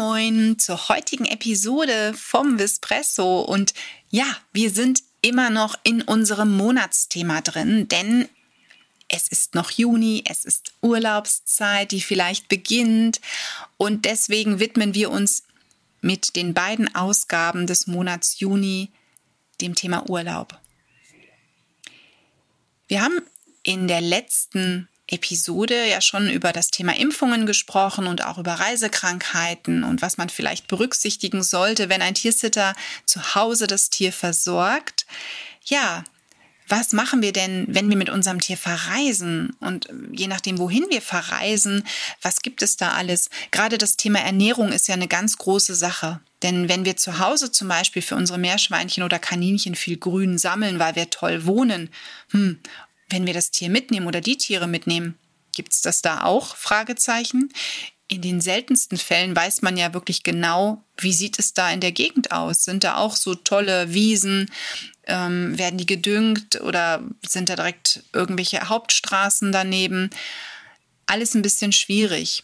Moin zur heutigen Episode vom Vispresso. Und ja, wir sind immer noch in unserem Monatsthema drin, denn es ist noch Juni, es ist Urlaubszeit, die vielleicht beginnt. Und deswegen widmen wir uns mit den beiden Ausgaben des Monats Juni dem Thema Urlaub. Wir haben in der letzten Episode ja schon über das Thema Impfungen gesprochen und auch über Reisekrankheiten und was man vielleicht berücksichtigen sollte, wenn ein Tiersitter zu Hause das Tier versorgt. Ja, was machen wir denn, wenn wir mit unserem Tier verreisen? Und je nachdem, wohin wir verreisen, was gibt es da alles? Gerade das Thema Ernährung ist ja eine ganz große Sache. Denn wenn wir zu Hause zum Beispiel für unsere Meerschweinchen oder Kaninchen viel Grün sammeln, weil wir toll wohnen, hm, wenn wir das Tier mitnehmen oder die Tiere mitnehmen, gibt es das da auch? Fragezeichen. In den seltensten Fällen weiß man ja wirklich genau, wie sieht es da in der Gegend aus? Sind da auch so tolle Wiesen? Ähm, werden die gedüngt oder sind da direkt irgendwelche Hauptstraßen daneben? Alles ein bisschen schwierig.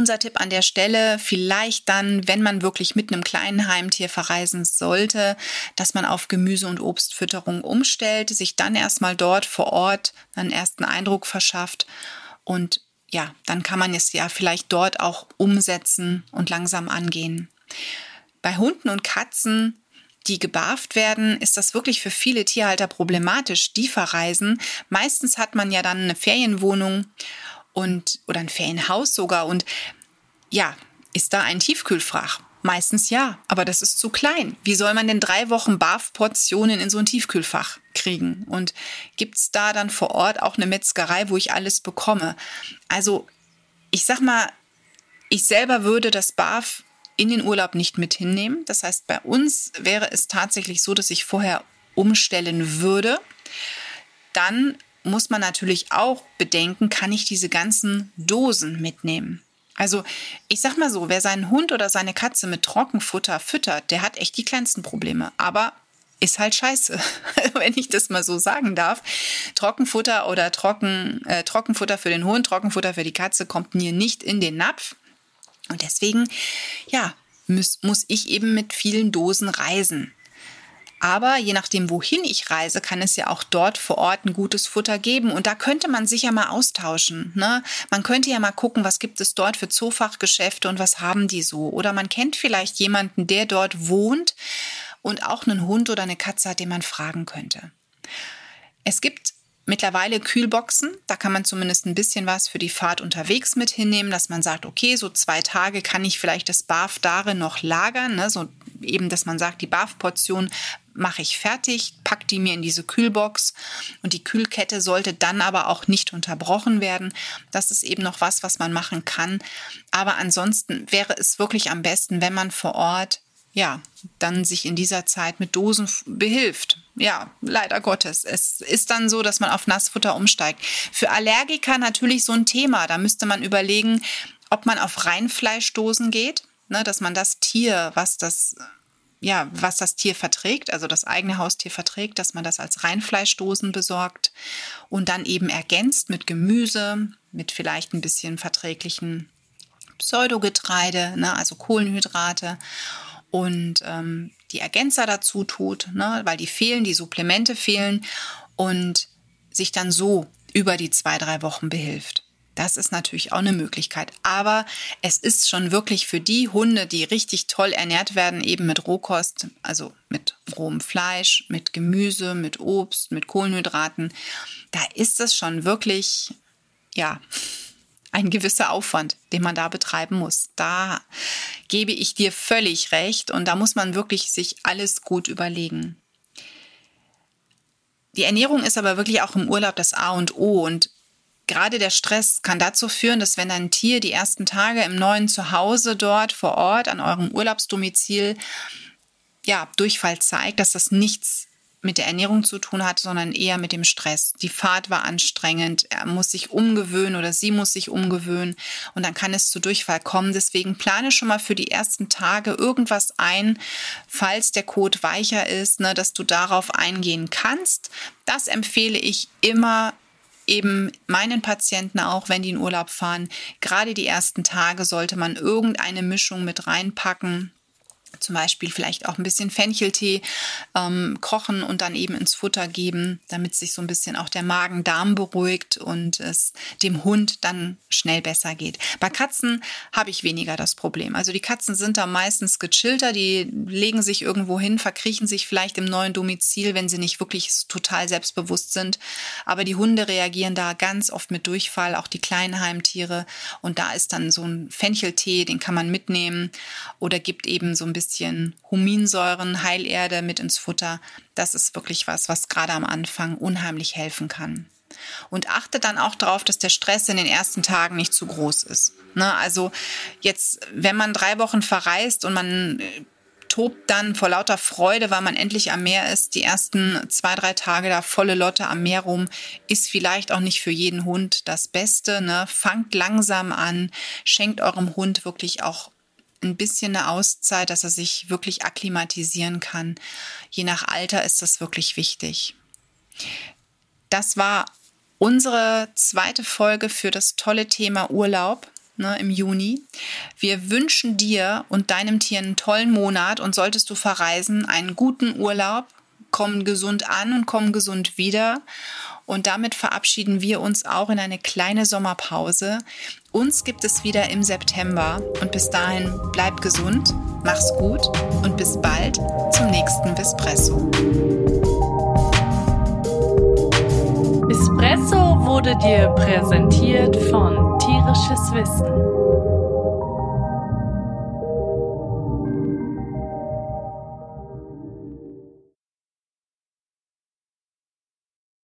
Unser Tipp an der Stelle, vielleicht dann, wenn man wirklich mit einem kleinen Heimtier verreisen sollte, dass man auf Gemüse- und Obstfütterung umstellt, sich dann erstmal dort vor Ort einen ersten Eindruck verschafft und ja, dann kann man es ja vielleicht dort auch umsetzen und langsam angehen. Bei Hunden und Katzen die gebarft werden, ist das wirklich für viele Tierhalter problematisch, die verreisen. Meistens hat man ja dann eine Ferienwohnung und oder ein Ferienhaus sogar und ja, ist da ein Tiefkühlfach? Meistens ja, aber das ist zu klein. Wie soll man denn drei Wochen BAF-Portionen in so ein Tiefkühlfach kriegen? Und gibt's da dann vor Ort auch eine Metzgerei, wo ich alles bekomme? Also, ich sag mal, ich selber würde das BAF in den Urlaub nicht mit hinnehmen. Das heißt, bei uns wäre es tatsächlich so, dass ich vorher umstellen würde. Dann muss man natürlich auch bedenken, kann ich diese ganzen Dosen mitnehmen? Also ich sag mal so, wer seinen Hund oder seine Katze mit Trockenfutter füttert, der hat echt die kleinsten Probleme. Aber ist halt scheiße, wenn ich das mal so sagen darf. Trockenfutter oder Trocken, äh, Trockenfutter für den Hund, Trockenfutter für die Katze kommt mir nicht in den Napf. Und deswegen, ja, muss, muss ich eben mit vielen Dosen reisen. Aber je nachdem, wohin ich reise, kann es ja auch dort vor Ort ein gutes Futter geben. Und da könnte man sich ja mal austauschen. Ne? Man könnte ja mal gucken, was gibt es dort für Zoofachgeschäfte und was haben die so. Oder man kennt vielleicht jemanden, der dort wohnt und auch einen Hund oder eine Katze hat, den man fragen könnte. Es gibt mittlerweile Kühlboxen. Da kann man zumindest ein bisschen was für die Fahrt unterwegs mit hinnehmen, dass man sagt, okay, so zwei Tage kann ich vielleicht das BAF darin noch lagern. Ne? So eben, dass man sagt, die BAF-Portion mache ich fertig, pack die mir in diese Kühlbox und die Kühlkette sollte dann aber auch nicht unterbrochen werden. Das ist eben noch was, was man machen kann. Aber ansonsten wäre es wirklich am besten, wenn man vor Ort ja, dann sich in dieser Zeit mit Dosen behilft. Ja, leider Gottes. Es ist dann so, dass man auf Nassfutter umsteigt. Für Allergiker natürlich so ein Thema. Da müsste man überlegen, ob man auf Reinfleischdosen geht, ne, dass man das Tier, was das ja, was das Tier verträgt, also das eigene Haustier verträgt, dass man das als Reinfleischdosen besorgt und dann eben ergänzt mit Gemüse, mit vielleicht ein bisschen verträglichen Pseudogetreide, ne, also Kohlenhydrate und ähm, die Ergänzer dazu tut, ne, weil die fehlen, die Supplemente fehlen und sich dann so über die zwei, drei Wochen behilft. Das ist natürlich auch eine Möglichkeit. Aber es ist schon wirklich für die Hunde, die richtig toll ernährt werden, eben mit Rohkost, also mit rohem Fleisch, mit Gemüse, mit Obst, mit Kohlenhydraten, da ist es schon wirklich, ja, ein gewisser Aufwand, den man da betreiben muss. Da gebe ich dir völlig recht und da muss man wirklich sich alles gut überlegen. Die Ernährung ist aber wirklich auch im Urlaub das A und O und Gerade der Stress kann dazu führen, dass wenn ein Tier die ersten Tage im neuen Zuhause dort vor Ort an eurem Urlaubsdomizil ja, Durchfall zeigt, dass das nichts mit der Ernährung zu tun hat, sondern eher mit dem Stress. Die Fahrt war anstrengend, er muss sich umgewöhnen oder sie muss sich umgewöhnen und dann kann es zu Durchfall kommen. Deswegen plane schon mal für die ersten Tage irgendwas ein, falls der Kot weicher ist, ne, dass du darauf eingehen kannst. Das empfehle ich immer eben meinen Patienten auch, wenn die in Urlaub fahren, gerade die ersten Tage sollte man irgendeine Mischung mit reinpacken zum Beispiel vielleicht auch ein bisschen Fencheltee ähm, kochen und dann eben ins Futter geben, damit sich so ein bisschen auch der Magen-Darm beruhigt und es dem Hund dann schnell besser geht. Bei Katzen habe ich weniger das Problem. Also die Katzen sind da meistens gechillter, die legen sich irgendwo hin, verkriechen sich vielleicht im neuen Domizil, wenn sie nicht wirklich total selbstbewusst sind. Aber die Hunde reagieren da ganz oft mit Durchfall, auch die kleinen Heimtiere. Und da ist dann so ein Fencheltee, den kann man mitnehmen oder gibt eben so ein bisschen bisschen Huminsäuren, Heilerde mit ins Futter. Das ist wirklich was, was gerade am Anfang unheimlich helfen kann. Und achte dann auch darauf, dass der Stress in den ersten Tagen nicht zu groß ist. Ne? Also jetzt, wenn man drei Wochen verreist und man äh, tobt dann vor lauter Freude, weil man endlich am Meer ist, die ersten zwei, drei Tage da volle Lotte am Meer rum, ist vielleicht auch nicht für jeden Hund das Beste. Ne? Fangt langsam an, schenkt eurem Hund wirklich auch ein bisschen eine Auszeit, dass er sich wirklich akklimatisieren kann. Je nach Alter ist das wirklich wichtig. Das war unsere zweite Folge für das tolle Thema Urlaub ne, im Juni. Wir wünschen dir und deinem Tier einen tollen Monat und solltest du verreisen, einen guten Urlaub. Komm gesund an und komm gesund wieder. Und damit verabschieden wir uns auch in eine kleine Sommerpause. Uns gibt es wieder im September. Und bis dahin bleib gesund, mach's gut und bis bald zum nächsten Vespresso. Espresso wurde dir präsentiert von Tierisches Wissen.